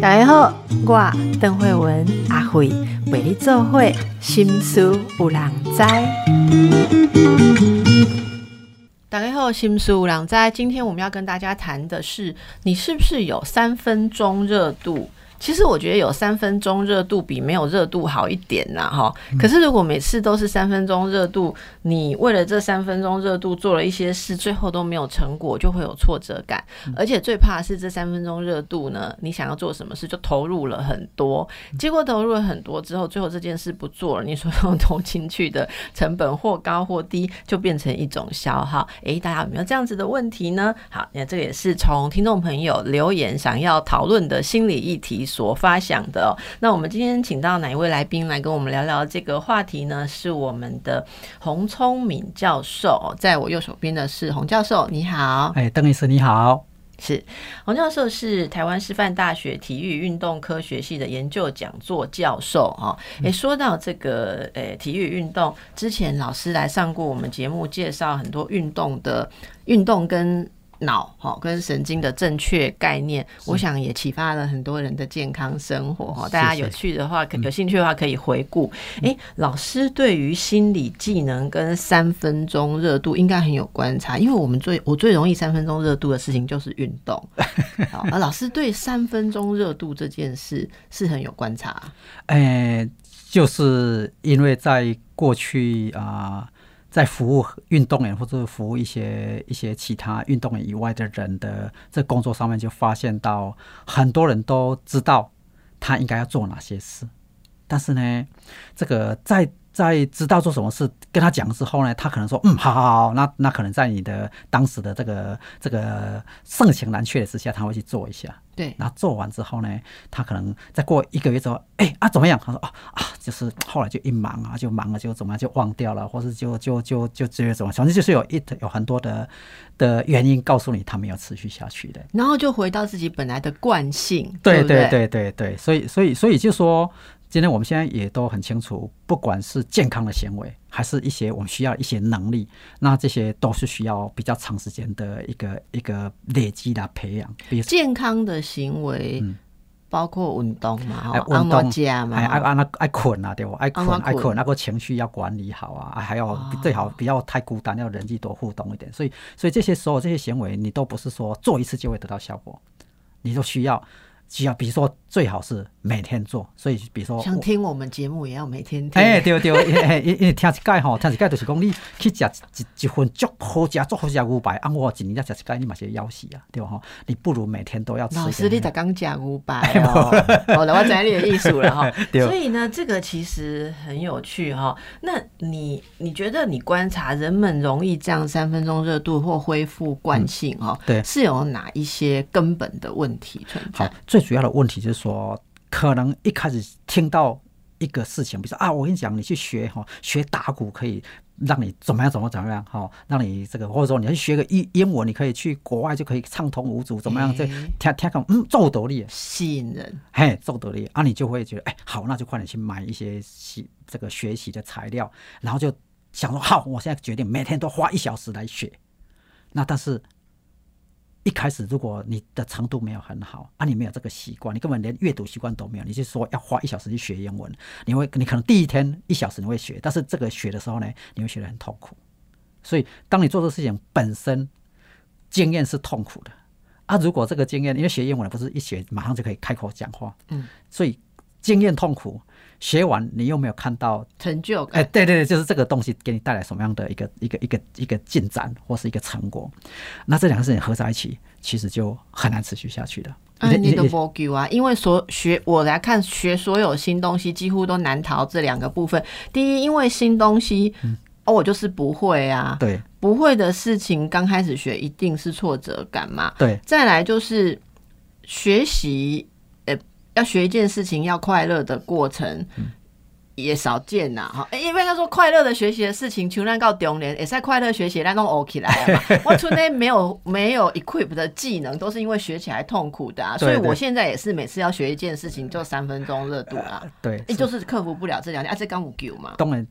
大家好，我邓慧文阿慧为你做会心思有人知。大家好，心思有人知。今天我们要跟大家谈的是，你是不是有三分钟热度？其实我觉得有三分钟热度比没有热度好一点呐，哈。可是如果每次都是三分钟热度，你为了这三分钟热度做了一些事，最后都没有成果，就会有挫折感。而且最怕是这三分钟热度呢，你想要做什么事就投入了很多，结果投入了很多之后，最后这件事不做了，你所有投进去的成本或高或低，就变成一种消耗。诶，大家有没有这样子的问题呢？好，那这个也是从听众朋友留言想要讨论的心理议题。所发想的，那我们今天请到哪一位来宾来跟我们聊聊这个话题呢？是我们的洪聪敏教授，在我右手边的是洪教授，你好。哎，邓医师你好。是洪教授是台湾师范大学体育运动科学系的研究讲座教授哈。哎，说到这个诶，体育运动，之前老师来上过我们节目，介绍很多运动的运动跟。脑哈跟神经的正确概念，我想也启发了很多人的健康生活哈。大家有趣的话，有兴趣的话可以回顾。哎，老师对于心理技能跟三分钟热度应该很有观察，因为我们最我最容易三分钟热度的事情就是运动。好，老师对三分钟热度这件事是很有观察。哎，就是因为在过去啊。在服务运动员或者服务一些一些其他运动员以外的人的这工作上面，就发现到很多人都知道他应该要做哪些事，但是呢，这个在。在知道做什么事跟他讲之后呢，他可能说嗯，好好好，那那可能在你的当时的这个这个盛情难却的之下，他会去做一下。对，然后做完之后呢，他可能再过一个月之后，哎啊怎么样？他说啊啊，就是后来就一忙啊，就忙了就怎么样就忘掉了，或是就就就就直接怎么，反正就是有一有很多的的原因告诉你他没有持续下去的，然后就回到自己本来的惯性。对对对对对，所以所以所以就说。今天我们现在也都很清楚，不管是健康的行为，还是一些我们需要一些能力，那这些都是需要比较长时间的一个一个累积的培养。比如健康的行为，包括运动嘛，运动加嘛，爱爱那爱困啊，对不？爱困爱困，那个情绪要管理好啊，还要最好不要太孤单，要人际多互动一点。所以，所以这些所有这些行为，你都不是说做一次就会得到效果，你都需要。需要，比如说最好是每天做，所以比如说想听我们节目也要每天听。哎，对对，因因为听一盖吼，听一盖就是讲你去食一一份足好食、足好食牛排，按我一年才食一盖，你嘛是要死啊，对吧？哈，你不如每天都要吃。老师，你才刚讲牛排哦，好 了，我知你的意思了哈。所以呢，这个其实很有趣哈。那你你觉得你观察人们容易这样三分钟热度或恢复惯性哈？对，是有哪一些根本的问题存在？好最主要的问题就是说，可能一开始听到一个事情，比如说啊，我跟你讲，你去学哈，学打鼓可以让你怎么样，怎么怎么样哈，让你这个或者说你去学个英英文，你可以去国外就可以畅通无阻，怎么样？这听听看，嗯，做得力，吸引人，嘿，做得力啊，你就会觉得，哎，好，那就快点去买一些习这个学习的材料，然后就想说，好，我现在决定每天都花一小时来学。那但是。一开始，如果你的程度没有很好，啊，你没有这个习惯，你根本连阅读习惯都没有，你就说要花一小时去学英文，你会，你可能第一天一小时你会学，但是这个学的时候呢，你会学得很痛苦。所以，当你做这事情本身经验是痛苦的，啊，如果这个经验，因为学英文不是一学马上就可以开口讲话，嗯，所以经验痛苦。学完你又没有看到成就，哎，对对对，就是这个东西给你带来什么样的一个一个一个一个进展或是一个成果，那这两个事情合在一起，其实就很难持续下去的。嗯，你的 v o 啊，因为所学我来看学所有新东西，几乎都难逃这两个部分。第一，因为新东西，哦，我就是不会啊，对，不会的事情刚开始学一定是挫折感嘛，对。再来就是学习。要学一件事情，要快乐的过程也少见呐，哈！因为他说快乐的学习的事情，穷人告丢脸，也在快乐学习那都 OK 来嘛。我从来没有没有 equip 的技能，都是因为学起来痛苦的啊。所以我现在也是每次要学一件事情，就三分钟热度啊。对，就是克服不了这两点，啊，这刚五 Q 嘛。当然，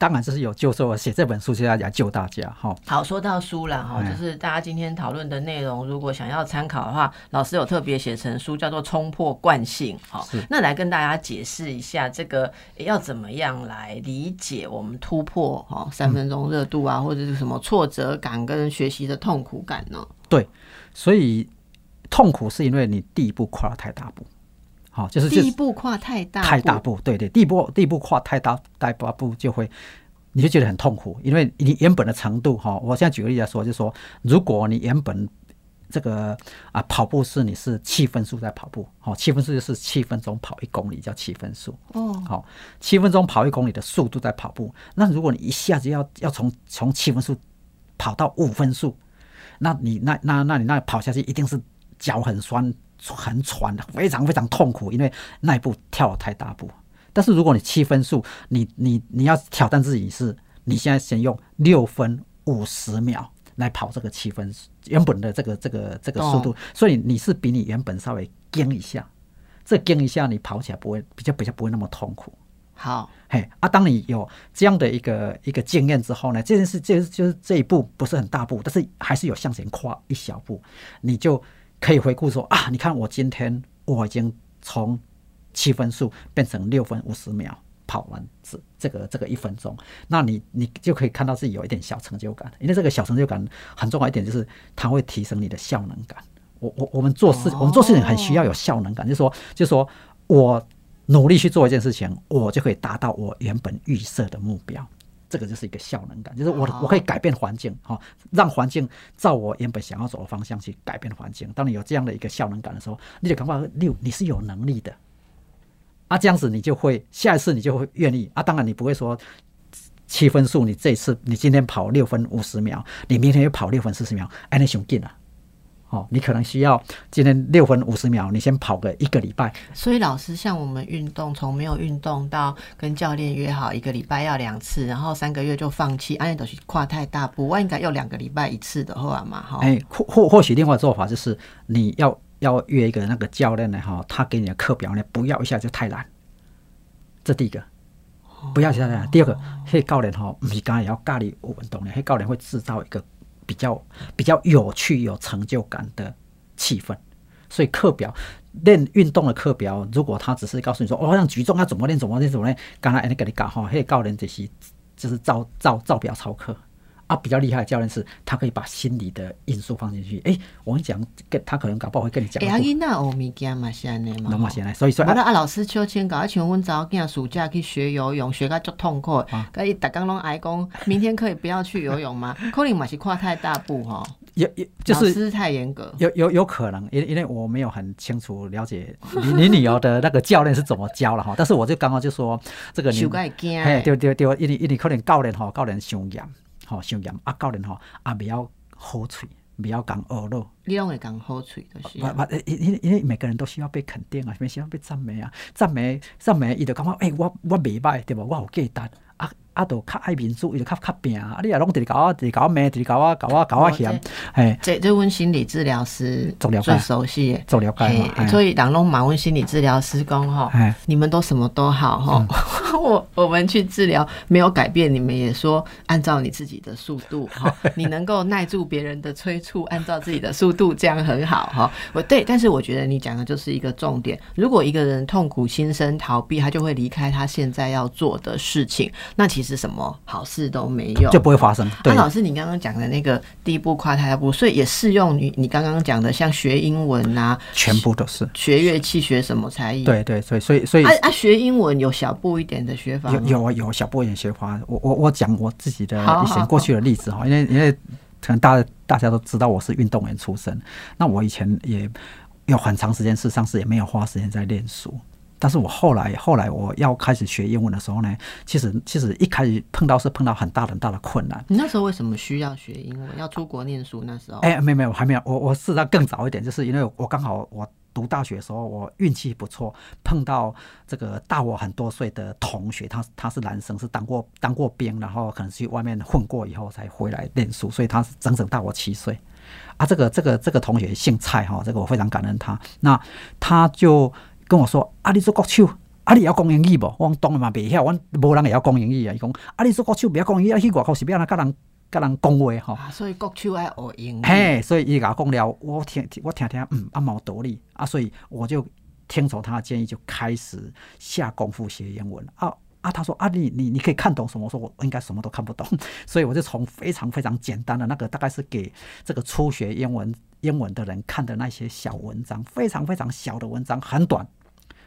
当然这是有救，所以我写这本书就要来救大家哈。好，说到书了哈，哎就是大家今天讨论的内容，如果想要参考的话，老师有特别写成书，叫做《冲破惯性》。好是，那来跟大家解释一下，这个要怎么样来理解我们突破哈三分钟热度啊，或者是什么挫折感跟学习的痛苦感呢？对，所以痛苦是因为你第一步跨了太大步，好，就是第就是一步跨太大，太大，步，对对，第一步第一步跨太大太大步就会，你就觉得很痛苦，因为你原本的程度哈，我现在举个例子来说，就是说，如果你原本这个啊跑步是你是七分速在跑步，好，七分速就是七分钟跑一公里叫七分速，哦，好，七分钟跑一公里的速度在跑步，那如果你一下子要要从从七分速跑到五分速，那你那那那你那跑下去一定是脚很酸、很喘，非常非常痛苦，因为那一步跳了太大步。但是如果你七分速，你你你要挑战自己是，你现在先用六分五十秒来跑这个七分原本的这个这个这个速度，所以你是比你原本稍微跟一下，这跟一下你跑起来不会比较比较不会那么痛苦。好，嘿啊，当你有这样的一个一个经验之后呢，这件事这就是这一步不是很大步，但是还是有向前跨一小步，你就可以回顾说啊，你看我今天我已经从七分数变成六分五十秒跑完这这个这个一分钟，那你你就可以看到自己有一点小成就感，因为这个小成就感很重要一点就是它会提升你的效能感。我我我们做事，我们做事情很需要有效能感，就是说就是说我努力去做一件事情，我就可以达到我原本预设的目标。这个就是一个效能感，就是我哦我可以改变环境，哈、让环境照我原本想要走的方向去改变环境。当你有这样的一个效能感的时候，你就感觉六你是有能力的，啊，这样子你就会下一次你就会愿意啊。当然你不会说七分数，你这一次你今天跑六分五十秒，你明天又跑六分四十秒，哎，那雄劲啊！哦，你可能需要今天六分五十秒，你先跑个一个礼拜，所以老师像我们运动，从没有运动到跟教练约好一个礼拜要两次，然后三个月就放弃，按都是跨太大步，我应该要两个礼拜一次的话嘛，哈。哎，或或或许另外的做法就是你要要约一个那个教练呢，哈，他给你的课表呢，不要一下就太难。这第一个，不要一下太难。第二个，迄教练哈，不是刚也要教你有运动的，迄教练会制造一个比较比较有趣、有成就感的气氛。所以课表练运动的课表，如果他只是告诉你说，哦，像举重要怎么练，怎么练，怎么练，刚才那个你讲哈，迄个教练就是就是照照照表操课。啊，比较厉害的教练是，他可以把心理的因素放进去。诶，我跟你讲，跟他可能搞不好会跟你讲哎，阿囡仔学物件嘛是安尼嘛，吼那么现在，所以说啊，无啦，啊老师秋千搞，像阮查某囝暑假去学游泳，学到足痛苦的，啊甲伊逐工拢爱讲，明天可以不要去游泳吗？可能嘛是跨太大步吼，有有就是老师太严格。有有有可能，因因为我没有很清楚了解你你女儿的那个教练是怎么教了哈，但是我就刚刚就说这个你受个会惊嘿，的，对对对，因为因为可能教练吼，教练伤严，吼上严，啊教练吼也袂晓好嘴，不要讲恶咯，你拢会讲好喙就是因因因为每个人都需要被肯定啊，需要被赞美啊，赞美赞美，伊就感觉诶、我我袂歹对无，我有价值，啊都，较爱民主，伊就较较拼啊，你若拢直直甲我直直甲我骂，直直甲我甲我甲我哦嫌，嘿，这这阮心理治疗师做了解最熟悉的。做了解嘛，所以人拢嘛问心理治疗师讲吼哎，你们都什么都好哈，我我们去治疗没有改变，你们也说按照你自己的速度哈，你能够耐住别人的催促，按照自己的速度，这样很好哈。我对，但是我觉得你讲的就是一个重点，如果一个人痛苦心生逃避，他就会离开他现在要做的事情，那其实什么好事都没有，就不会发生。对那、，老师，你刚刚讲的那个第一步跨太大步，所以也适用于你刚刚讲的，像学英文啊、全部都是。学乐器、学什么才艺。，对对，所以所以所以啊啊，学英文有小步一点的学法吗有有啊有小步一点学法，我我我讲我自己的好好以前过去的例子哈，因为因为可能大家大家都知道我是运动员出身，那我以前也有很长时间事实上是也没有花时间在练书。但是我后来后来我要开始学英文的时候呢，其实其实一开始碰到是碰到很大很大的困难。你那时候为什么需要学英文？要出国念书那时候？哎、没有没有，还没有，我我事实上更早一点，就是因为我刚好我读大学的时候，我运气不错，碰到这个大我很多岁的同学，他他是男生，是当过当过兵，然后可能去外面混过以后才回来念书，所以他是整整大我七岁。啊，这个这个这个同学姓蔡哈，这个我非常感恩他。那他就跟我说：“啊，你做国手，啊啊，你会晓讲英语无？我讲当然嘛袂晓，阮无人会晓讲英语啊。伊讲啊，你做国手袂晓讲英语，啊去外口是要安怎甲人甲人讲话吼？啊，所以国手爱学英语。嘿，所以伊甲我讲了，我听我听听，嗯，啊嘛有道理啊，所以我就听从他的建议，就开始下功夫学英文啊。啊，他说啊，你你你可以看懂什么？我说我应该什么都看不懂，所以我就从非常非常简单的那个，大概是给这个初学英文英文的人看的那些小文章，非常非常小的文章，很短，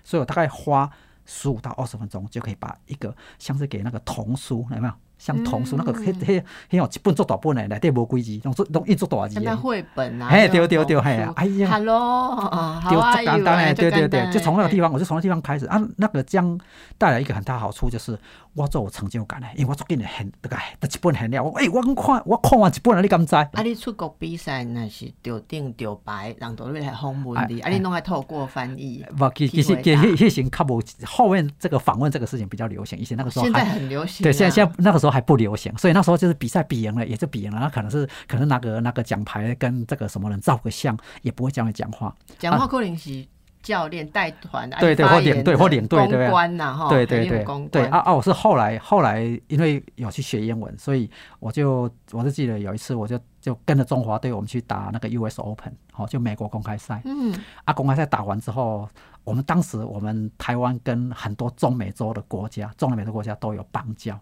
所以我大概花十五到二十分钟就可以把一个像是给那个童书有没有？像童书那个，迄迄迄哦一本做大本诶，内底无几字，拢做拢一做大字像绘本啊，嘿，对对对，嘿，哎呀，Hello，就简单诶，对对对，就从那个地方，我就从那地方开始。啊。那个将带来一个很大好处，就是我做有成就感诶，因为我做紧诶很，这个得一本很了，我诶，我看我看完一本啊，你敢知？啊，你出国比赛那是丢顶丢白，人都来访问你，啊，你拢爱透过翻译。不，其其实其实迄时较无后面这个访问这个事情比较流行，以前那个时候现在很流行，对，现在现在那个时候还不流行，所以。那时候就是比赛比赢了，也就比赢了。那可能是可能拿个拿个奖牌，跟这个什么人照个相，也不会这样讲话。讲话可能是教练带团，对对，或领队或领队对关呐哈，对对对对啊啊！我是后来后来因为有去学英文，所以我就我就记得有一次，我就就跟着中华队我们去打那个 US Open，好，就美国公开赛。嗯，啊，公开赛打完之后，我们当时我们台湾跟很多中美洲的国家、中南美洲国家都有邦交。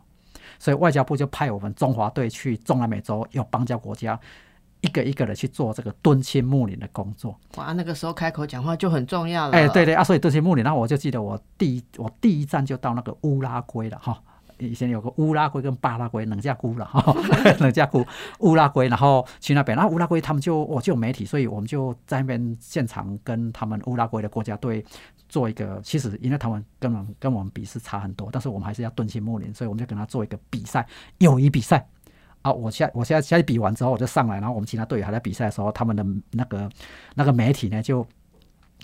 所以外交部就派我们中华队去中南美洲，要邦交国家，一个一个的去做这个敦亲睦邻的工作。哇，那个时候开口讲话就很重要了。哎，对对啊，所以敦亲睦邻，然后我就记得我第一我第一站就到那个乌拉圭了哈。以前有个乌拉圭跟巴拉圭冷架姑了哈，冷架姑 乌拉圭，然后去那边，然后乌拉圭他们就我就有媒体，所以我们就在那边现场跟他们乌拉圭的国家队。做一个，其实因为他们跟我们跟我们比是差很多，但是我们还是要蹲心睦邻，所以我们就跟他做一个比赛，友谊比赛啊！我现我现在现在比完之后我就上来，然后我们其他队友还在比赛的时候，他们的那个那个媒体呢就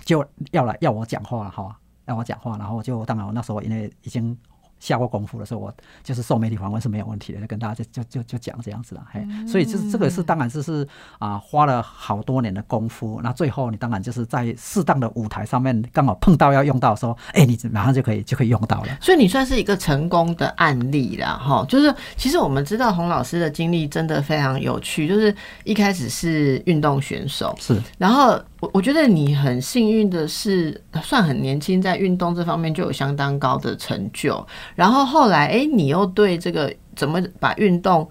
就要来要我讲话了哈，要我讲话，然后就当然我那时候因为已经。下过功夫的时候，我就是受媒体访问是没有问题的，就跟大家就就就就讲这样子了，嘿，所以就是这个是当然就是啊，花了好多年的功夫，那最后你当然就是在适当的舞台上面刚好碰到要用到的时候，哎，你马上就可以就可以用到了。所以你算是一个成功的案例了，哈，就是其实我们知道洪老师的经历真的非常有趣，就是一开始是运动选手，是，然后。我我觉得你很幸运的是，算很年轻，在运动这方面就有相当高的成就。然后后来，哎，你又对这个怎么把运动。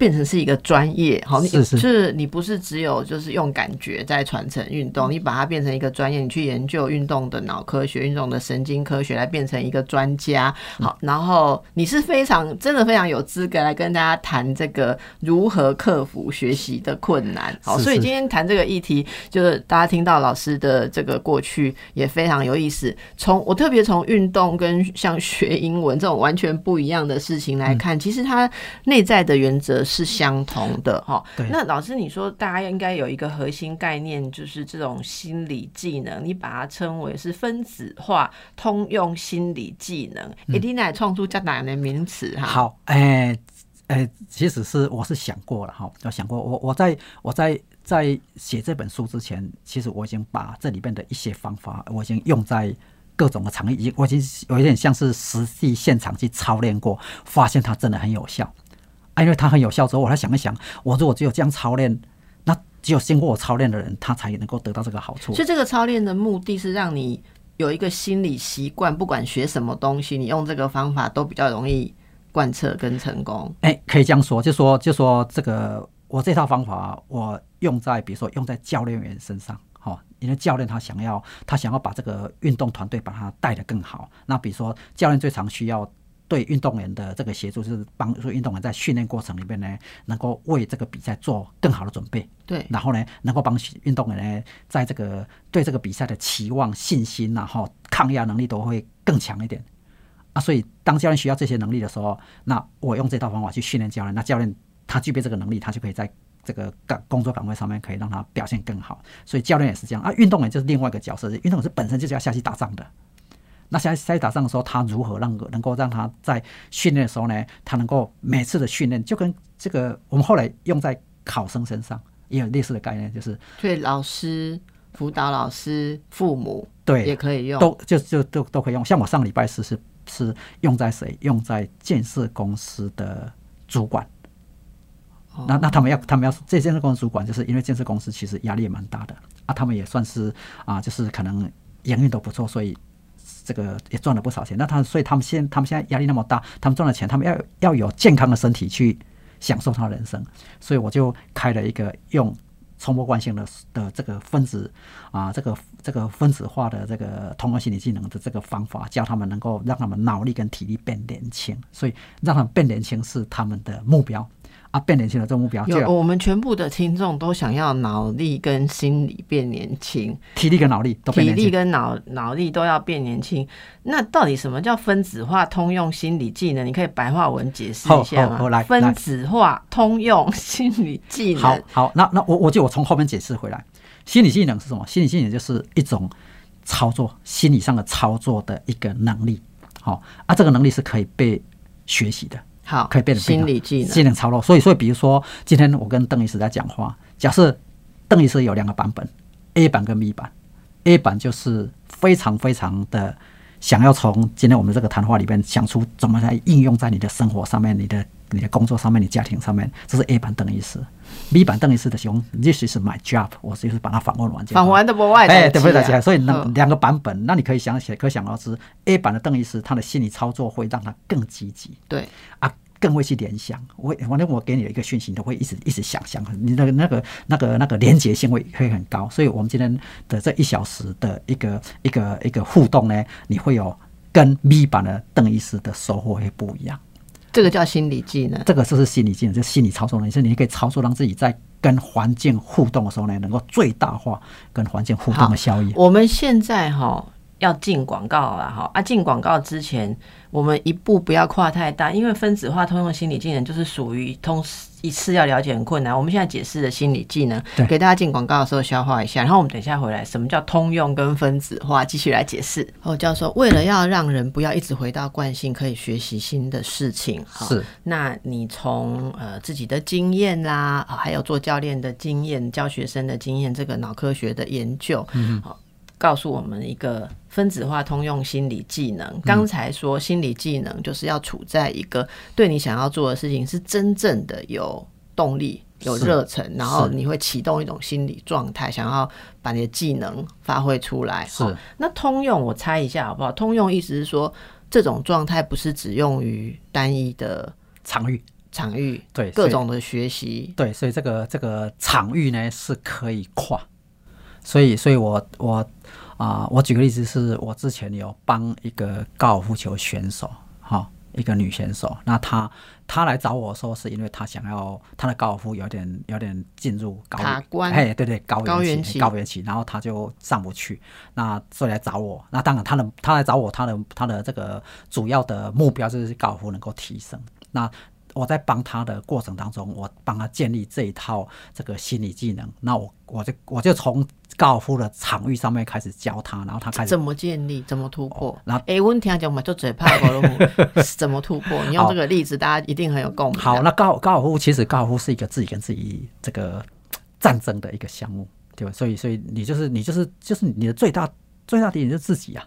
变成是一个专业，好，是是，是你不是只有就是用感觉在传承运动，你把它变成一个专业，你去研究运动的脑科学、运动的神经科学，来变成一个专家。好，然后你是非常真的非常有资格来跟大家谈这个如何克服学习的困难。好，所以今天谈这个议题，就是大家听到老师的这个过去也非常有意思。从我特别从运动跟像学英文这种完全不一样的事情来看，其实它内在的原则。是相同的哈，那老师你说大家应该有一个核心概念，就是这种心理技能，你把它称为是分子化通用心理技能，一定来创出这样的名词哈。好，哎哎，其实是我是想过了哈，有想过，我我在我在在写这本书之前，其实我已经把这里边的一些方法，我已经用在各种的场域，已经我已经有一点像是实际现场去操练过，发现它真的很有效。因为它很有效之后，我来想一想，我如果只有这样操练，那只有经过我操练的人，他才能够得到这个好处。所以这个操练的目的是让你有一个心理习惯，不管学什么东西，你用这个方法都比较容易贯彻跟成功。哎，可以这样说，就说就说这个我这套方法，我用在比如说用在教练员身上，哈，因为教练他想要他想要把这个运动团队把他带得更好，那比如说教练最常需要。对运动员的这个协助，就是帮助运动员在训练过程里面呢，能够为这个比赛做更好的准备。对，然后呢，能够帮运动员呢，在这个对这个比赛的期望、信心，然后抗压能力都会更强一点。啊，所以当教练需要这些能力的时候，那我用这套方法去训练教练，那教练他具备这个能力，他就可以在这个岗工作岗位上面可以让他表现更好。所以教练也是这样啊，运动员就是另外一个角色，运动员是本身就是要下去打仗的。那在在打仗的时候，他如何让能够让他在训练的时候呢？他能够每次的训练就跟这个我们后来用在考生身上也有类似的概念，就是对老师、辅导老师、父母对也可以用，都就就都都可以用。像我上个礼拜是是是用在谁？用在建设公司的主管。哦那那他们要他们要这建设公司主管，就是因为建设公司其实压力也蛮大的啊，他们也算是啊，就是可能营运都不错，所以这个也赚了不少钱。那他所以他们现他们现在压力那么大，他们赚了钱，他们要要有健康的身体去享受他的人生，所以我就开了一个用冲破惯性的的这个分子啊，这个这个分子化的这个通过心理技能的这个方法，教他们能够让他们脑力跟体力变年轻，所以让他们变年轻是他们的目标。啊，变年轻的这个目标有要我们全部的听众都想要脑力跟心理变年轻，体力跟脑力都变体年轻。力跟脑脑力都要变年轻。那到底什么叫分子化通用心理技能？你可以白话文解释一下吗？好好好来分子化通用心理技能。好好，那那我我就我从后面解释回来，心理技能是什么？心理技能就是一种操作心理上的操作的一个能力。好、啊，这个能力是可以被学习的。好，可以变成心理技能。技能操作。所以，所以比如说，今天我跟邓医师在讲话，假设邓医师有两个版本，A 版跟 B 版，A 版就是非常非常的想要从今天我们这个谈话里边想出怎么来应用在你的生活上面、你的你的工作上面、你家庭上面，这是 A 版邓医师。B 版邓医师的形容，This is my job，我就是把它访问完就。访完的不外哎，对不对？大家，所以嗯那两个版本，那你可以想起来，可想而知，A 版的邓医师他的心理操作会让他更积极，对啊，更会去联想。我反正我给你的一个讯息，你都会一直一直想象，你那个那个那个那个连结性会会很高。所以我们今天的这一小时的一个一个一个互动呢，你会有跟 B 版的邓医师的收获会不一样。这个叫心理技能。这个就是心理技能，就是心理操作能力，是你可以操作让自己在跟环境互动的时候呢，能够最大化跟环境互动的效益。我们现在哈要进广告了哈啊，进广告之前，我们一步不要跨太大，因为分子化通用心理技能就是属于通一次要了解很困难。我们现在解释的心理技能对，给大家进广告的时候消化一下，然后我们等一下回来，什么叫通用跟分子化，继续来解释。哦，教授，为了要让人不要一直回到惯性，可以学习新的事情，哈是，那你从呃自己的经验啦，啊还有做教练的经验、教学生的经验，这个脑科学的研究，好、告诉我们一个分子化通用心理技能。刚才说心理技能就是要处在一个对你想要做的事情是真正的有动力。有热忱，然后你会启动一种心理状态，想要把你的技能发挥出来。是好那通用，我猜一下好不好？通用意思是说，这种状态不是只用于单一的场域场域，对各种的学习，对，所以这个这个场域呢是可以跨，所以所以我我啊、我举个例子，是我之前有帮一个高尔夫球选手，哈、一个女选手，那她她来找我说，是因为她想要她的高尔夫有点有点进入高卡关哎，对对，高高原期原期，高原期，然后她就上不去，那所以来找我。那当然，她的她来找我，她的她的这个主要的目标就是高尔夫能够提升。那我在帮他的过程当中，我帮他建立这一套这个心理技能。那我我就我就从高尔夫的场域上面开始教他，然后他开始怎么建立，怎么突破？然后哎，我听讲嘛，就嘴怕高尔夫，怎么突破？你用这个例子，大家一定很有共鸣。好。那高高尔夫其实高尔夫是一个自己跟自己这个战争的一个项目，对吧？所以所以你就是你就是就是你的最大最大敌人就是自己啊。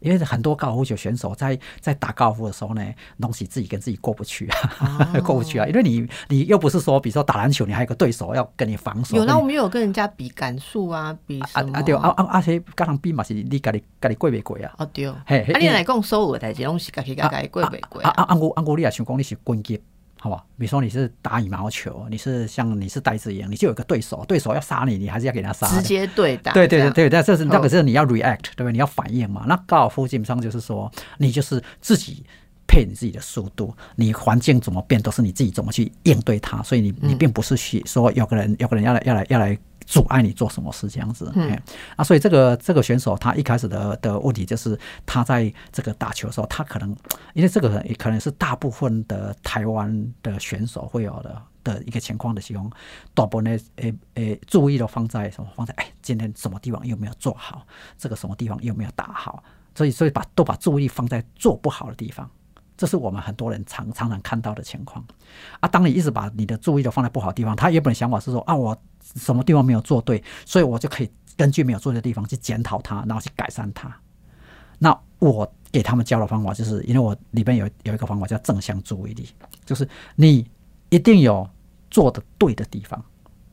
因为很多高尔夫球选手在在打高尔夫的时候呢，东西自己跟自己过不去啊，过不去啊。因为你你又不是说，比如说打篮球，你还有个对手要跟你防守。有，那我们有跟人家比感数啊，比？啊啊对啊啊啊！且跟人比嘛是你家己家己过袂过啊？哦对，啊嘿，啊你来讲所有的代志，拢是家己家己过袂过啊啊啊！我啊我你也想讲你是棍击，好吧？比如说你是打羽毛球，你是像你是呆子一样，你就有个对手，对手要杀你，你还是要给他杀。直接对打。对对对对，但这是那个哦是你要 react，对不对？你要反应嘛。那高尔夫基本上就是说，你就是自己配你自己的速度，你环境怎么变都是你自己怎么去应对它，所以你你并不是去说有个人有个人要来要来要来。阻碍你做什么事这样子，嗯，啊，所以这个这个选手他一开始的的问题就是他在这个打球的时候，他可能因为这个也可能是大部分的台湾的选手会有的的一个情况的时候，大部分的诶诶注意都放在什么？放在哎，今天什么地方有没有做好？这个什么地方有没有打好？所以所以把都把注意力放在做不好的地方。这是我们很多人常常常看到的情况啊。当你一直把你的注意力放在不好的地方，他原本想法是说啊，我什么地方没有做对，所以我就可以根据没有做对的地方去检讨它，然后去改善它。那我给他们教的方法，就是因为我里边有有一个方法叫正向注意力，就是你一定有做的对的地方，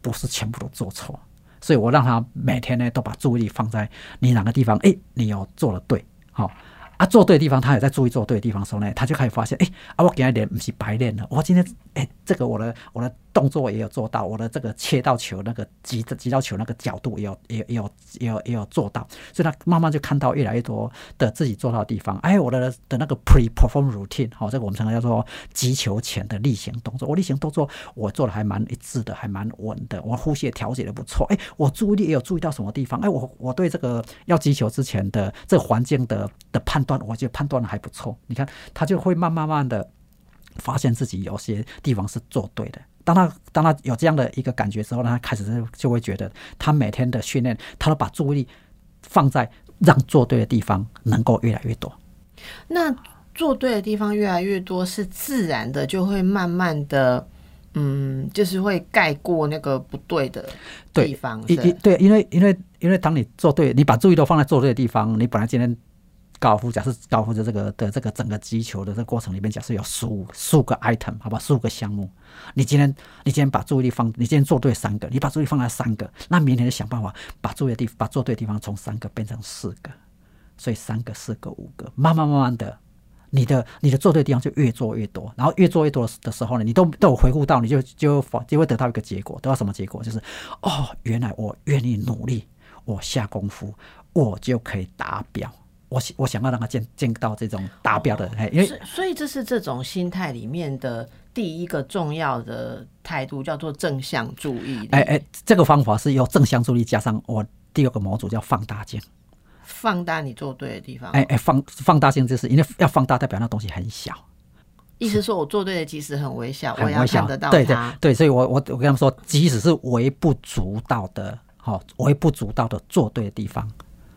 不是全部都做错。所以我让他每天呢都把注意力放在你哪个地方，哎，你有做的对，好。啊，做对的地方，他也在注意做对的地方的时候呢，他就开始发现，哎，啊，我今天练不是白练了，我今天，哎，这个我的我的动作也有做到，我的这个切到球那个击击到球那个角度也有也也有也有也有做到，所以他慢慢就看到越来越多的自己做到的地方。哎，我的的那个 pre-perform routine，好，这个我们常常叫做击球前的例行动作，我例行动作我做的还蛮一致的，还蛮稳的，我呼吸也调节的不错。哎，我注意力也有注意到什么地方？哎，我我对这个要击球之前的这个环境的的判。断，我觉得判断的还不错。你看，他就会慢慢慢的发现自己有些地方是做对的。当他当他有这样的一个感觉之后，他开始就就会觉得，他每天的训练，他都把注意力放在让做对的地方能够越来越多。那做对的地方越来越多，是自然的，就会慢慢的，嗯，就是会盖过那个不对的地方。对，对，因为因为因为当你做对，你把注意都放在做对的地方，你本来今天。高尔夫，假设高尔夫的这个的这个整个击球的这个过程里面，假设有十五十五个 item，好吧，十五个项目。你今天你今天把注意力放，你今天做对三个，你把注意力放在三个，那明天就想办法把注意的地把做对的地方从三个变成四个，所以三个、四个、五个，慢慢慢慢的，你的你的做对的地方就越做越多，然后越做越多的时候呢，你都都有回顾到，你就就就会得到一个结果，得到什么结果？就是哦，原来我愿意努力，我下功夫，我就可以达标。我我想要让他见见到这种达标的，哎，因为所以这是这种心态里面的第一个重要的态度，叫做正向注意。哎哎，这个方法是由正向注意加上我第二个模组叫放大镜，放大你做对的地方。哎哎，放放大镜就是因为要放大，代表那东西很小。意思说我做对的即使很微小，我要看得到对对对，所以我我我跟他们说，即使是微不足道的，好微不足道的做对的地方。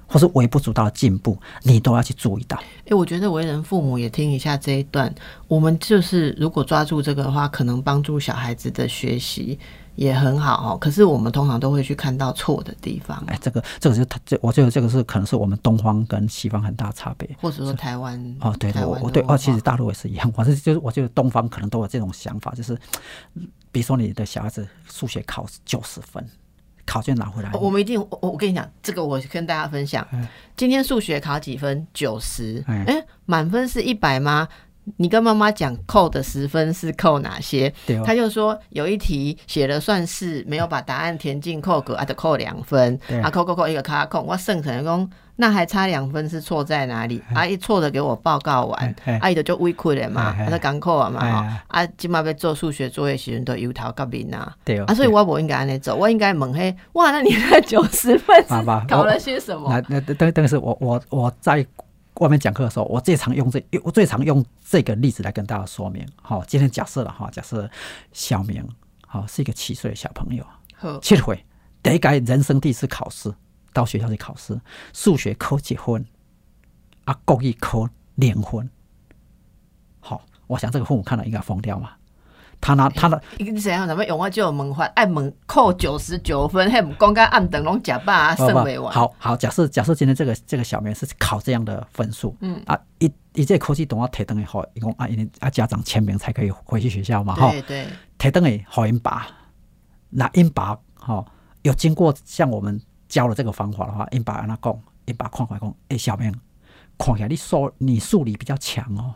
或是微不足道的进步，你都要去注意到。哎，我觉得为人父母也听一下这一段。我们就是如果抓住这个的话，可能帮助小孩子的学习也很好哦。可是我们通常都会去看到错的地方。哎，这个这个是他这，我觉得这个是可能是我们东方跟西方很大差别，或者说台湾哦，对对，我对哦，其实大陆也是一样。我是就是我觉得东方可能都有这种想法，就是比如说你的小孩子数学考九十分。考卷拿回来，我们一定。我我跟你讲，这个我跟大家分享。今天数学考几分？九十。哎，满分是一百吗？你跟妈妈讲扣的十分是扣哪些？他就说有一题写了算式，没有把答案填进扣格，啊，得扣两分。啊，扣扣扣一个卡扣，我剩成功。那还差两分是错在哪里？阿姨错的给我报告完，阿姨的就委屈了嘛，他在赶课啊嘛，啊，今嘛要做数学作业时阵都油头革面啊，啊，所以我不应该安尼做，我应该问嘿，哇，那你那九十分搞了些什么？那那等等是我我我在外面讲课的时候，我最常用这我最常用这个例子来跟大家说明。好，今天假设了哈，假设小明好是一个七岁的小朋友，七岁第一届人生第一次考试。到学校去考试，数学考几分，啊，故意考零分。好，我想这个父母看了应该疯掉嘛。他拿他的，你怎样？怎么用我就问法？爱问扣九十九分，还唔讲个暗等拢假啊，剩未完。好好，假设假设今天这个这个小明是考这样的分数，嗯啊，一一这科技懂要提灯以后，一共啊，因为啊家长签名才可以回去学校嘛，哈。对对。提灯诶，好因爸，那因爸哈有经过像我们。教了这个方法的话，因爸安那讲，因爸看看讲，哎，小明，看起来你数你数理比较强哦。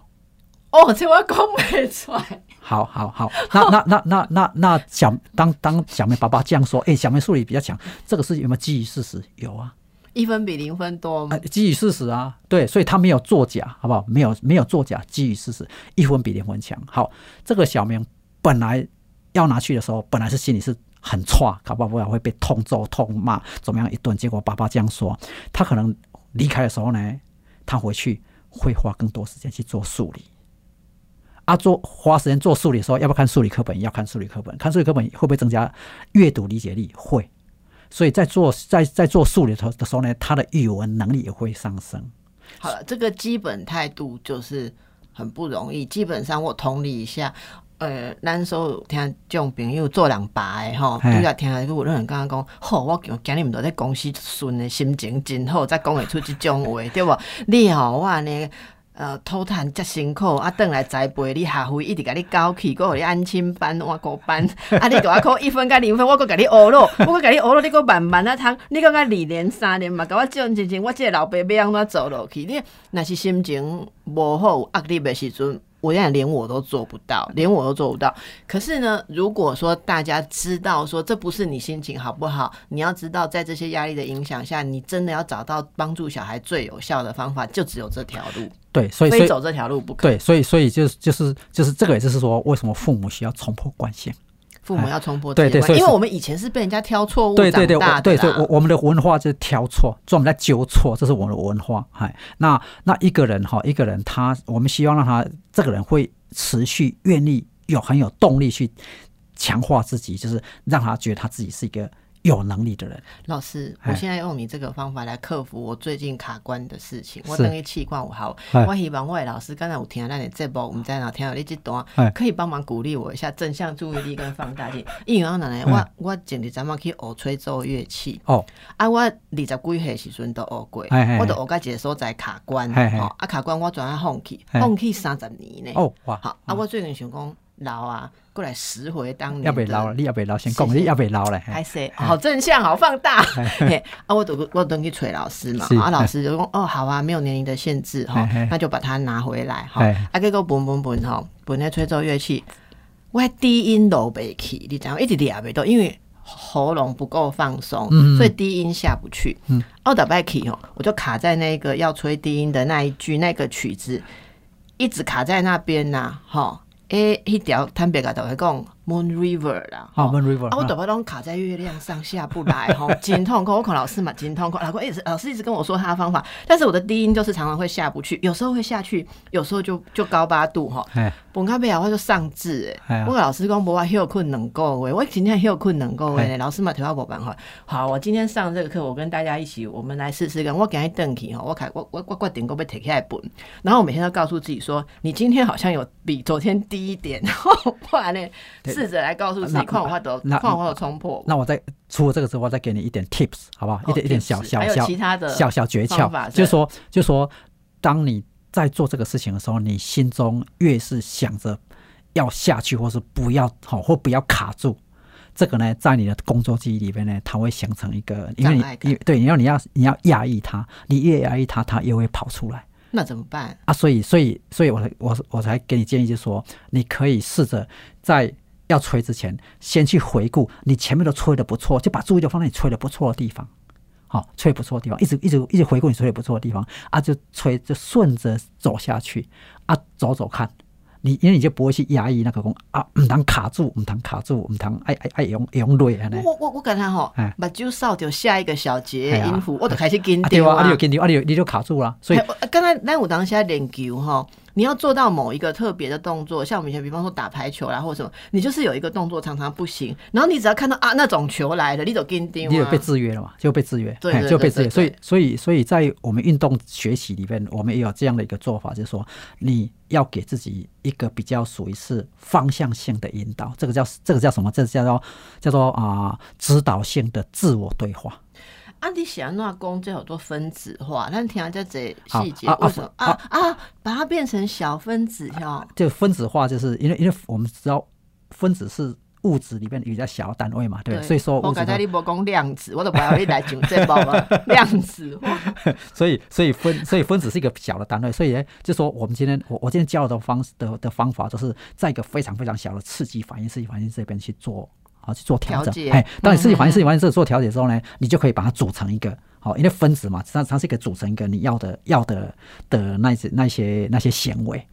哦，这我讲不出来。好好好，那那那那那那小当当小明爸爸这样说，哎，小明数理比较强，这个事情有没有基于事实？有啊，一分比零分多吗？基于事实啊，对，所以他没有作假，好不好？没有没有作假，基于事实，一分比零分强。好，这个小明本来要拿去的时候，本来是心里是。很差，搞不好会被痛揍、痛骂，怎么样一顿？结果爸爸这样说，他可能离开的时候呢，他回去会花更多时间去做数理。啊，做花时间做数理的时候，要不要看数理课本？要看数理课本。看数理课本会不会增加阅读理解力？会。所以在做在在做数理的时候呢，他的语文能力也会上升。好了，这个基本态度就是很不容易。基本上我同理一下。呃，咱所有听这种朋友做人爸的吼，嘿拄则听有人刚刚讲，吼，我今今日毋都在公司顺的心情真好，再讲会出即种话，对不？你吼我安尼。呃，偷趁遮辛苦，啊，转来栽培你学费，一直甲你教起，搁互你安心班、换过班，啊，你大考一分甲零分，我阁甲你学咯，我阁甲你学咯，你阁慢慢啊读，你阁甲二年、三年嘛，甲我种真真，我即个老爸要安怎做落去？你若是心情无好、压力的时阵，我现在连我都做不到，连我都做不到。可是呢，如果说大家知道说这不是你心情好不好，你要知道在这些压力的影响下，你真的要找到帮助小孩最有效的方法，就只有这条路，对，所以非走这条路不可。对，所以所以就是就是就是这个，也就是说，为什么父母需要冲破惯性？父母要冲破对对因为我们以前是被人家挑错误对对对，对对，啦我我们的文化就是挑错，专门在纠错，这是我们的文化。哎，那那一个人哈，一个人他，我们希望让他这个人会持续愿意有很有动力去强化自己，就是让他觉得他自己是一个有能力的人。老师，哎。我现在用你这个方法来克服我最近卡关的事情。我等于气管我好，哎。我希望我的老师刚才有听咱的节目，我们在哪听到你这段哎，可以帮忙鼓励我一下正向注意力跟放大镜。因为我奶奶，我我前日咱们去学吹奏乐器，哦，啊，我二十几岁时阵都学过。我都学到一个所在卡关，哎哎吼，啊卡关我转啊放弃，哎放弃三十年呢。哦，哇，好啊，我最近想讲老啊，过来拾回当年的要被捞了，你要被老，先讲，你要被捞了。嘿。还是。好正向，好放大。啊，我都我等去催老师嘛，啊，老师就说哦，好啊，没有年龄的限制哈那就把它拿回来哈嘿。啊，结果本本本哈，本那吹奏乐器，我的低音都没起，你知道吗，一直俩没到，因为喉咙不够放松，嗯所以低音下不去。嗯，奥打拜 key 哦，我就卡在那个要吹低音的那一句那个曲子，一直卡在那边呐，哈。诶，迄条坦白甲大家讲 Moon River 啦，好吼，Moon River，啊，我嗯头发拢卡在月亮上下不来吼，真痛苦。我看老师嘛，真痛苦。老师一直老师一直跟我说他的方法，但是我的低音就是常常会下不去，有时候会下去，有时候就就高八度哈。哎，本卡贝啊，我就上字诶。哎呀我跟老师讲，无我休困两个月，我今天休困两个月。老师嘛，头发无办法。好，我今天上这个课，我跟大家一起，我们来试试看。我今日登去哈，我开我我我决定我要摕起来本，然后我每天都告诉自己说，你今天好像有比昨天低一点，然后不然呢，试着来告诉自己，那看我话都那看我话都冲破。那我再除了这个之后，我再给你一点 tips，好不好？一点一点小小小其他的小小诀窍就是说，就是说，当你在做这个事情的时候，你心中越是想着要下去，或是不要好，或不要卡住。这个呢，在你的工作记忆里面呢，它会形成一个，因为你你对你要你要你要压抑它，你越压抑它，它越会跑出来那怎么办？啊。所以，所以，所以我才我我才给你建议，就是说，你可以试着在要吹之前，先去回顾你前面都吹的不错，就把注意力放在你吹的不错的地方。好、吹不错的地方，一直一直一直回顾你吹的不错的地方啊，就吹就顺着走下去啊，走走看，你因为你就不会去压抑那个讲啊，唔通卡住，唔通卡住，唔通爱爱爱用用累安尼。我我我感觉吼哎，目睭扫着下一个小节音符，我就开始跟啊对啊，你有。跟丢啊，你有你就卡住了，所以刚才咱有当下练球哈，你要做到某一个特别的动作，像我们以前比方说打排球啦或者什么，你就是有一个动作常常不行，然后你只要看到啊那种球来了，你就跟丢啊你有被。制约了嘛，就被制约，对对哎就被制约。所以，所以，所以在我们运动学习里面，我们也有这样的一个做法，就是说，你要给自己一个比较属于是方向性的引导，这个叫这个叫什么？这個叫做叫做啊、指导性的自我对话。啊，你想那公最好多分子化，但听这这好细节啊啊为什么啊啊把它变成小分子哈？就分子化，就是因为因为我们知道分子是物质里面比较小的单位嘛，对不对？所以说我刚才你无讲量子，我都不要你来讲这包嘛，量子化。所以，所以分，所以分子是一个小的单位，所以呢，就说我们今天，我我今天教的方式的的方法，就是在一个非常非常小的刺激反应、刺激反应这边去做，好去做调整。哎，当你自己反嗯应、刺激反应这个做调节之后呢，你就可以把它组成一个，好，因为分子嘛，它它是一个组成一个你要的要的的那些那些那些纤维，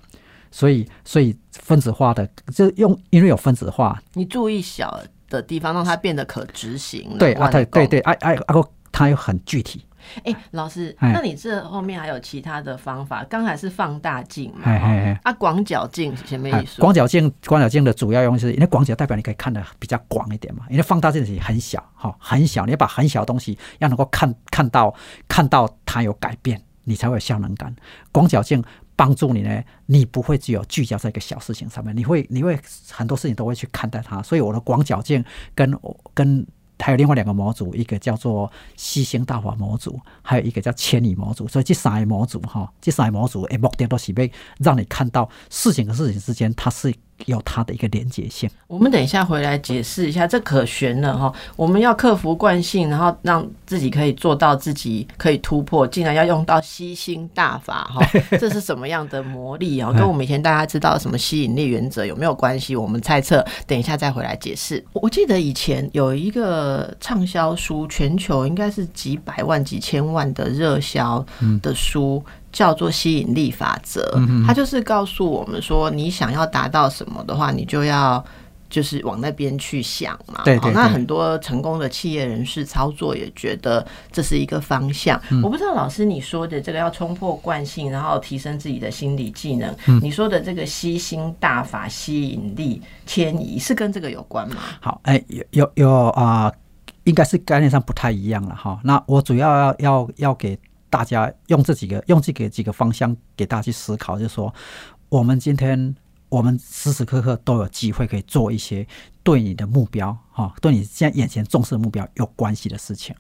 所以所以分子化的，就用因为有分子化，你注意小的地方，让它变得可执行。对啊，对对对。对，哎哎啊个它又很具体，哎、老师，哎那你这后面还有其他的方法？刚才是放大镜嘛，嘿嘿嘿哦啊，广角镜是什么哎意思？广角镜，广角镜的主要用是因为广角代表你可以看的比较广一点嘛，因为放大镜是很小，哈，很小，你要把很小的东西要能够看看到看到它有改变，你才会有效能感。广角镜帮助你呢，你不会只有聚焦在一个小事情上面，你会你会很多事情都会去看待它。所以我的广角镜跟跟还有另外两个模组，一个叫做吸星大法模组，还有一个叫千里模组。所以这三个模组哈，这三个模组诶，目的都是要让你看到事情和事情之间它是。有它的一个连接性。我们等一下回来解释一下，这可悬了哈。我们要克服惯性，然后让自己可以做到自己可以突破，竟然要用到吸星大法哈，这是什么样的魔力啊？跟我们以前大家知道什么吸引力原则有没有关系？我们猜测，等一下再回来解释。我记得以前有一个畅销书，全球应该是几百万、几千万的热销的书。叫做吸引力法则，它就是告诉我们说，你想要达到什么的话，你就要就是往那边去想嘛。对对。那很多成功的企业人士操作也觉得这是一个方向。我不知道老师你说的这个要冲破惯性，然后提升自己的心理技能，你说的这个吸星大法吸引力迁移是跟这个有关吗？好，哎，有有有啊，应该是概念上不太一样了哈。那我主要要要要给。大家用这几个用这个几个方向给大家去思考，就是说，我们今天我们时时刻刻都有机会可以做一些对你的目标哈，对你现在眼前重视的目标有关系的事情。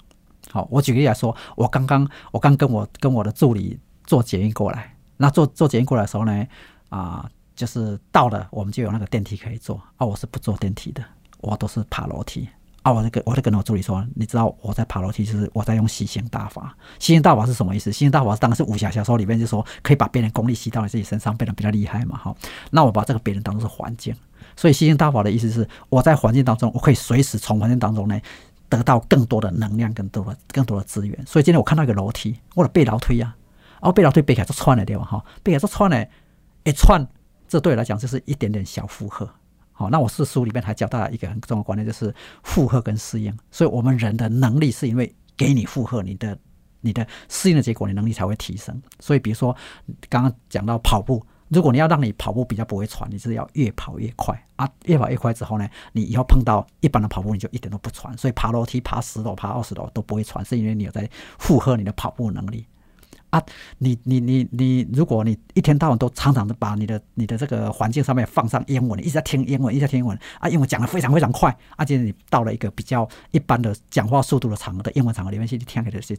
好，我举个例来说，我刚刚我刚跟我跟我的助理做捷运过来，那做做捷运过来的时候呢，啊，就是到了我们就有那个电梯可以坐啊，我是不坐电梯的，我都是爬楼梯。啊，我就跟我就跟我助理说，你知道我在爬楼梯，就是我在用吸星大法。吸星大法是什么意思？吸星大法当然是武侠小说里面就说可以把别人功力吸到你自己身上，变得比较厉害嘛。哈，那我把这个别人当做是环境，所以吸星大法的意思是我在环境当中，我可以随时从环境当中呢得到更多的能量，更多的更多的资源。所以今天我看到一个楼梯，我的背楼梯呀，哦，背楼梯背起来就窜了对吧？哈，背起来就窜了，一窜，这对我来讲就是一点点小负荷。好，那我是书里面还教大家一个很重要的观念，就是负荷跟适应。所以，我们人的能力是因为给你负荷，你的你的适应的结果，你能力才会提升。所以，比如说刚刚讲到跑步，如果你要让你跑步比较不会喘，你是要越跑越快啊，越跑越快之后呢，你以后碰到一般的跑步，你就一点都不喘。所以，爬楼梯、爬十楼、爬二十楼都不会喘，是因为你有在负荷你的跑步能力。啊，你你你你，如果你一天到晚都常常的把你的你的这个环境上面放上英文，一直在听英文，一直在听英文啊，英文讲的非常非常快，而且你到了一个比较一般的讲话速度的场合的英文场合里面去听，起来是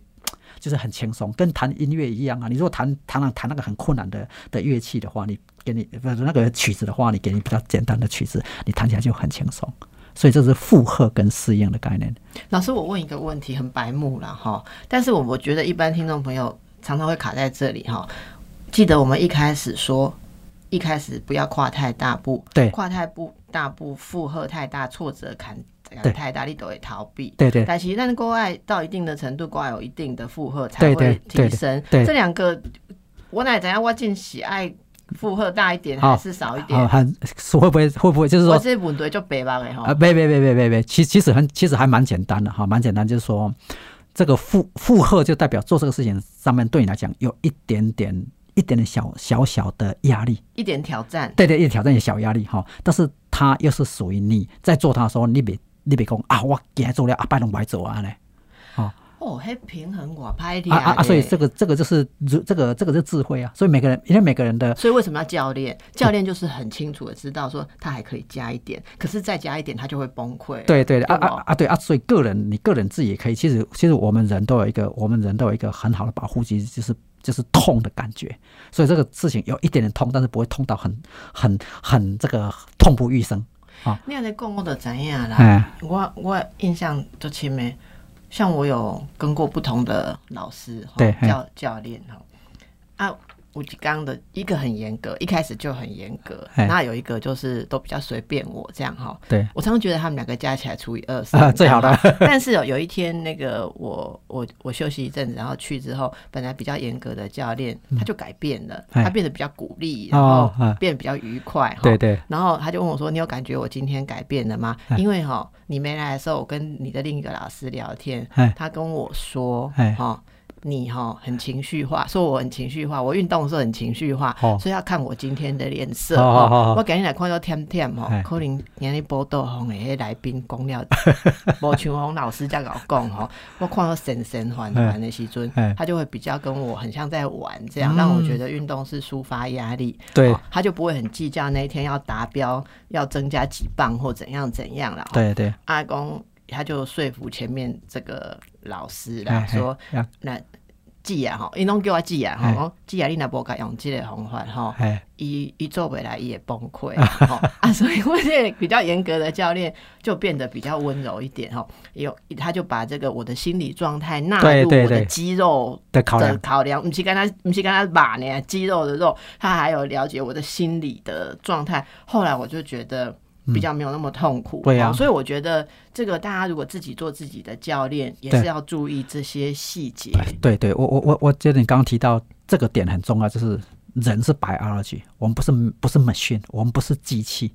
就是很轻松，跟弹音乐一样啊。你如果弹弹弹那个很困难的的乐器的话，你给你不是那个曲子的话，你给你比较简单的曲子，你弹起来就很轻松。所以这是负荷跟适应的概念。老师，我问一个问题，很白目了哈，但是我我觉得一般听众朋友。常常会卡在这里哈，记得我们一开始说，一开始不要跨太大步，对，跨太步大步负荷太大，挫折感太大，你都会逃避，对对。但其实，但是国外到一定的程度，国外有一定的负荷才会提升。这两个，我奶怎样？我进喜爱负荷大一点还是少一点？很会不会会不会就是说这问题就白吧？哈，啊，别别别别别别，其其实很其实还蛮简单的哈，蛮简单，就是说。这个负负荷就代表做这个事情上面对你来讲有一点点、一点点小小小的压力，一点挑战。对对，一点挑战，有小压力哈。但是它又是属于你在做它的时候，你别你别讲啊，我今天做了啊，拜龙白走啊嘞。哦，还平衡我拍的啊啊啊！所以这个这个就是这个这个是智慧啊。所以每个人因为每个人的，所以为什么要教练？教练就是很清楚的知道说他还可以加一点，可是再加一点他就会崩溃。对对啊啊啊！对啊，所以个人你个人自己也可以。其实其实我们人都有一个，我们人都有一个很好的保护机制，就是就是痛的感觉。所以这个事情有一点点痛，但是不会痛到很很很这个痛不欲生啊。你在讲我就怎样啦？我我印象都深的。像我有跟过不同的老师，对教教练哈啊。吴吉刚的一个很严格，一开始就很严格。那有一个就是都比较随便，我这样哈。对我常常觉得他们两个加起来除以二是最好的。但是有有一天，那个我我我休息一阵子，然后去之后，本来比较严格的教练他就改变了，他变得比较鼓励，然后变得比较愉快。对对。然后他就问我说：“你有感觉我今天改变了吗？”因为哈，你没来的时候，我跟你的另一个老师聊天，他跟我说：“哈。”你哈很情绪化，说我很情绪化，我运动的时候很情绪化，哦。所以要看我今天的脸色。我今日来看到甜甜吼哎，可能今日报道红的迄来宾讲了，无像洪老师才甲我讲吼，我看到神神缓缓的时阵哎，他就会比较跟我很像在玩这样，嗯让我觉得运动是抒发压力。对。哦。他就不会很计较那一天要达标，要增加几磅或怎样怎样了。对对，阿公他就说服前面这个老师啦，哎说哎那记啊吼，伊拢叫我记啊吼，哎讲记啊，你若无甲用即个方法吼，哎伊伊做袂来，伊也崩溃 吼。啊，所以我这个比较严格的教练就变得比较温柔一点吼，有他就把这个我的心理状态纳入我的肌肉的的考量，考量，不是跟他，不是跟他把呢肌肉的肉，他还有了解我的心理的状态。后来我就觉得比较没有那么痛苦，对啊哦所以我觉得这个大家如果自己做自己的教练，也是要注意这些细节。对对，我我我我觉得你刚刚提到这个点很重要，就是人是 biology，我们不是不是 machine，我们不是机器，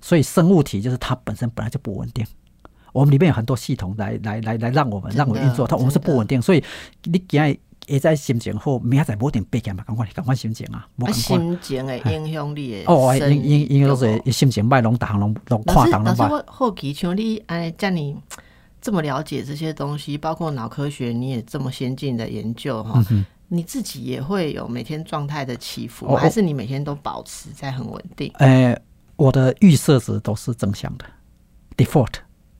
所以生物体就是它本身本来就不稳定。我们里面有很多系统来来来来让我们让我们运作，它我们是不稳定，所以你今日会在心情好，明仔载无一定背起嘛，赶快赶快心情啊，无啊。心情会影响你的哦，生因因因为都对不是心情歹，拢逐项拢拢老师，老师，看人拢歹。我好奇，像你哎，像你这么了解这些东西，包括脑科学，你也这么先进的研究哈，你自己也会有每天状态的起伏吗，嗯哦还是你每天都保持在很稳定？呃，我的预设值都是正向的，default。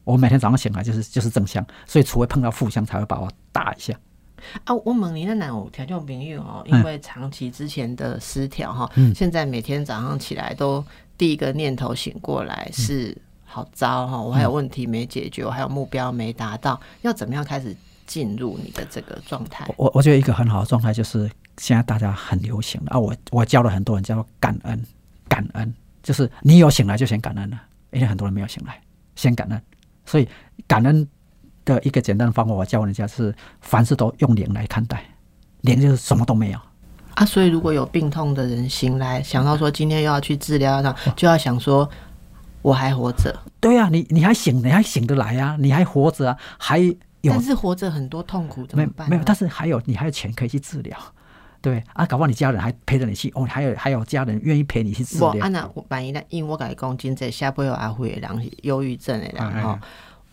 我每天早上醒来就是就是正向，所以除非碰到负向才会把我打一下。啊，我问你，那哪有条件朋友哦？嗯因为长期之前的失调哈，现在每天早上起来都第一个念头醒过来是好糟哈，我还有问题没解决，我还有目标没达到，要怎么样开始进入你的这个状态？我我觉得一个很好的状态就是现在大家很流行的啊，我我教了很多人叫做感恩，感恩就是你有醒来就先感恩了，因为很多人没有醒来，先感恩，所以感恩的一个简单的方法，我教人家是凡事都用零来看待，零就是什么都没有。啊，所以如果有病痛的人醒来，想到说今天又要去治疗，那就要想说我还活着，对啊，你你还醒，你还醒得来啊，你还活着啊，还有但是活着很多痛苦怎么办没有，但是还有你还有钱可以去治疗，对啊，搞不好你家人还陪着你去，哦，还有还有家人愿意陪你去治不，疗啊，，那万一呢？因为我甲你讲，真济下背后阿辉的人是忧郁症的人哎哎吼。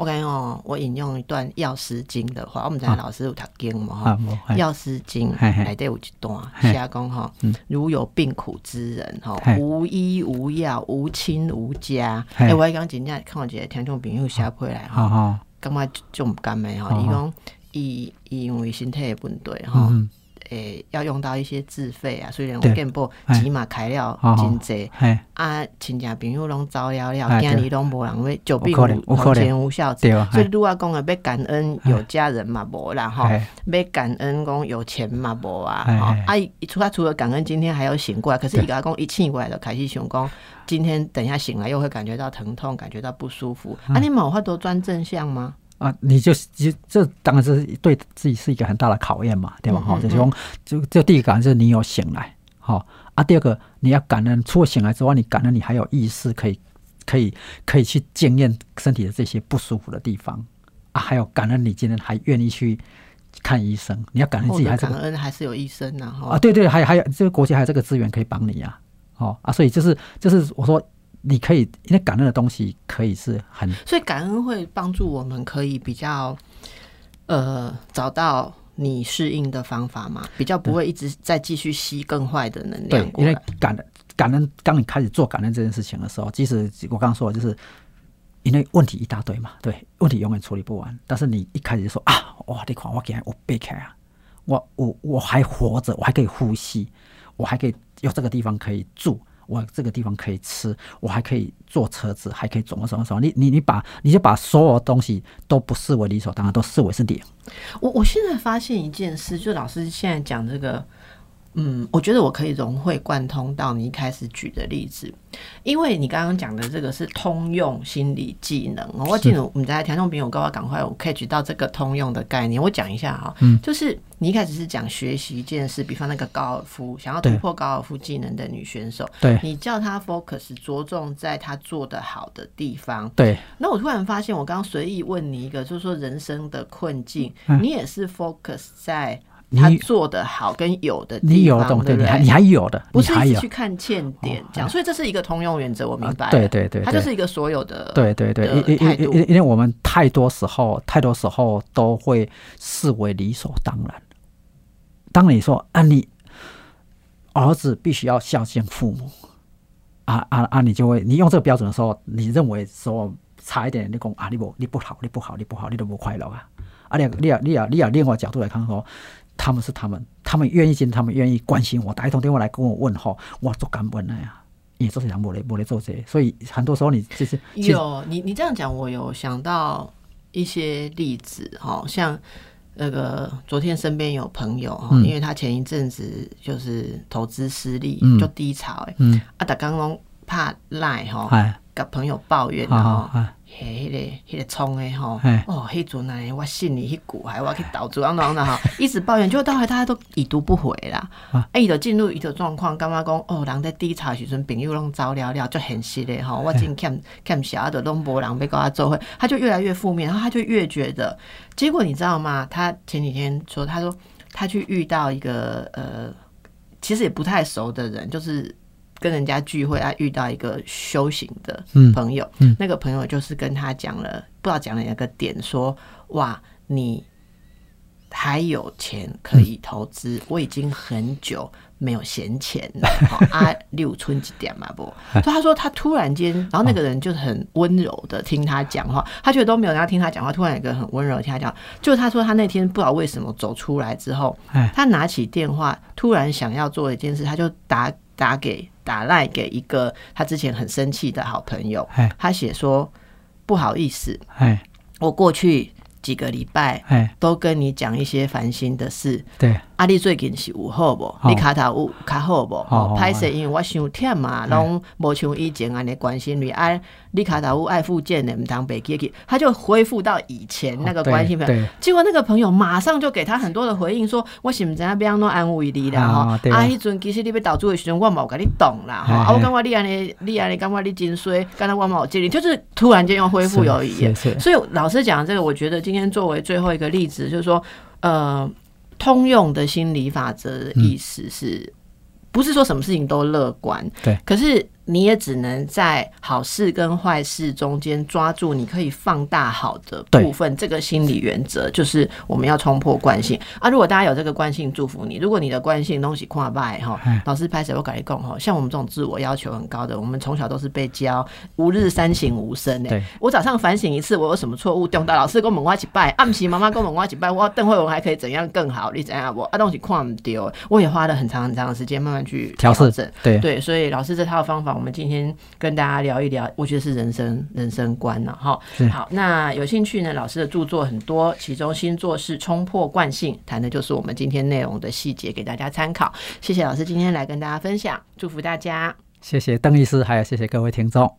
我讲，我引用一段《药师经》的话，我们在老师有读经嘛啊，哈，药师经嘿》嘿。内底有一段嘿。写讲哈，如有病苦之人哈，无医无药，无亲无家。嘿。哎，我讲真正看一个听众朋友写回来好哈，好，感觉就唔甘的好吼，伊讲伊伊因为身体的问题哈。嗯，诶、要用到一些自费啊，虽然我对健保哎。起码开了真济，啊，亲戚朋友拢走了了，今日拢无人要久病无有可能。头前无孝子。所以嘿如果讲的要感恩有家人嘛无啦吼，嘿，要感恩讲有钱嘛无啊，啊，伊除他除了感恩今天还要醒过来，可是对。伊甲讲一醒过来就开始想讲，今天等一下醒来又会感觉到疼痛，感觉到不舒服，嗯。啊，你冇法度转正向吗？啊，你就就这当然是对自己是一个很大的考验嘛，对吧？哈、嗯嗯就是说，就就第一个就是你有醒来，好、啊，第二个你要感恩，除了醒来之外，你感恩你还有意识可以可以可以去检验身体的这些不舒服的地方啊，还有感恩你今天还愿意去看医生，你要感恩自己还这个感恩还是有医生呐，吼啊，对对，还有还有这个国家还有这个资源可以帮你呀、哦啊，所以就是就是我说你可以，因为感恩的东西可以是很所以感恩会帮助我们可以比较呃找到你适应的方法嘛，比较不会一直再继续吸更坏的能对量，对因为。感恩感恩，当你开始做感恩这件事情的时候，即使我刚刚说的就是。因为问题一大堆嘛，对，问题永远处理不完。但是你一开始就说啊，哇，你看我今天我背开啊，我我我还活着，我还可以呼吸，我还可以有这个地方可以住，我这个地方可以吃，我还可以坐车子，还可以怎么怎么怎么。你你你把你就把所有东西都不视为理所当然，都视为是点。我我现在发现一件事，就老师现在讲这个，嗯，我觉得我可以融会贯通到你一开始举的例子，因为你刚刚讲的这个是通用心理技能哦。我记得我们在听众朋友跟我赶快我 catch 到这个通用的概念，我讲一下哈，嗯。就是你一开始是讲学习一件事，比方那个高尔夫想要突破高尔夫技能的女选手，对。你叫她 focus 着重在她做的好的地方，对。那我突然发现，我刚刚随意问你一个，就是说人生的困境，嗯。你也是 focus 在他你做的好跟有的你地方，对不对？你还你还有的，不是去看欠点哦这样，所以这是一个通用原则，我明白。对对对，它就是一个所有的对对对，因因因因因为我们太多时候太多时候都会视为理所当然。当你说啊，你儿子必须要孝敬父母，啊啊啊，你就会你用这个标准的时候，你认为说差一点，你讲啊，你不你不好，你不好，你不好，你都不快乐啊。啊，你你你你要另外角度来看说，他们是他们，他们愿意见，他们愿意关心我，打一通电话来跟我问候，我做感恩的呀。也做这样，我来我来做这，所以很多时候你就是其实有你你这样讲，我有想到一些例子哈，像那个昨天身边有朋友哈，嗯。因为他前一阵子就是投资失利，嗯。就低潮哎，嗯，啊，打刚刚怕赖哈，哎，跟朋友抱怨好好哈。哎，嘿，迄、个、迄个冲的吼嘿，哦，迄阵啊，我信你迄股，还我要去投资，然后呢哈，一直抱怨，结果到后来大家都已读不回啦。啊啊，伊就进入伊个状况，感觉讲哦，人在低潮的时阵，朋友拢走了了，就很实的吼，我真欠欠小的拢无人要跟他做伙，他就越来越负面，然后他就越觉得，结果你知道吗？他前几天说，他说他去遇到一个呃，其实也不太熟的人，就是。跟人家聚会，啊遇到一个修行的嗯朋友，嗯那个朋友就是跟他讲了，不知道讲了哪个点，说哇，你还有钱可以投资，我已经很久没有闲钱了，好 啊，六春几点嘛不？所以他说他突然间，然后那个人就很温柔的听他讲话，他觉得都没有人要听他讲话，突然有一个很温柔的听他讲，就他说他那天不知道为什么走出来之后，哎，他拿起电话，突然想要做一件事，他就打打给打赖给一个他之前很生气的好朋友哎，他写说不好意思，哎，我过去几个礼拜哎，都跟你讲一些烦心的事，对，啊，你最近是有好无？你卡头有较好无？歹势，因为我伤忝嘛，拢无像以前安尼关心你。啊，你卡头有爱复健的，毋通白记去，他就恢复到以前那个关心朋友。对，结果那个朋友马上就给他很多的回应，说我是毋知影要安怎安慰你啦，吼、啊，迄阵其实你要投资的时阵，我冇甲你懂啦，吼、啊，我感觉你安尼，你安尼感觉你真衰，刚才我冇建议，就是突然间又恢复友谊所以老师讲这个，我觉得今天作为最后一个例子，就是说，呃，通用的心理法则的意思是，不是说什么事情都乐观，对，可是你也只能在好事跟坏事中间抓住你可以放大好的部分。这个心理原则就是我们要冲破惯性啊！如果大家有这个惯性，祝福你。如果你的惯性东西跨拜哈哎，老师拍谁我改一共哈，像我们这种自我要求很高的，我们从小都是被教吾日三省吾身对哎。我早上反省一次，我有什么错误，中到老师跟我们我一起拜，暗时妈妈跟我们我一起拜，我邓慧文还可以怎样更好？你怎样我啊东西看不丢，我也花了很长很长的时间慢慢去调整。对，对，所以老师这套方法，我们今天跟大家聊一聊，我觉得是人生人生观了哈。好，那有兴趣呢，老师的著作很多，其中新作是冲破惯性，谈的就是我们今天内容的细节，给大家参考。谢谢老师今天来跟大家分享，祝福大家。谢谢邓医师，还有谢谢各位听众。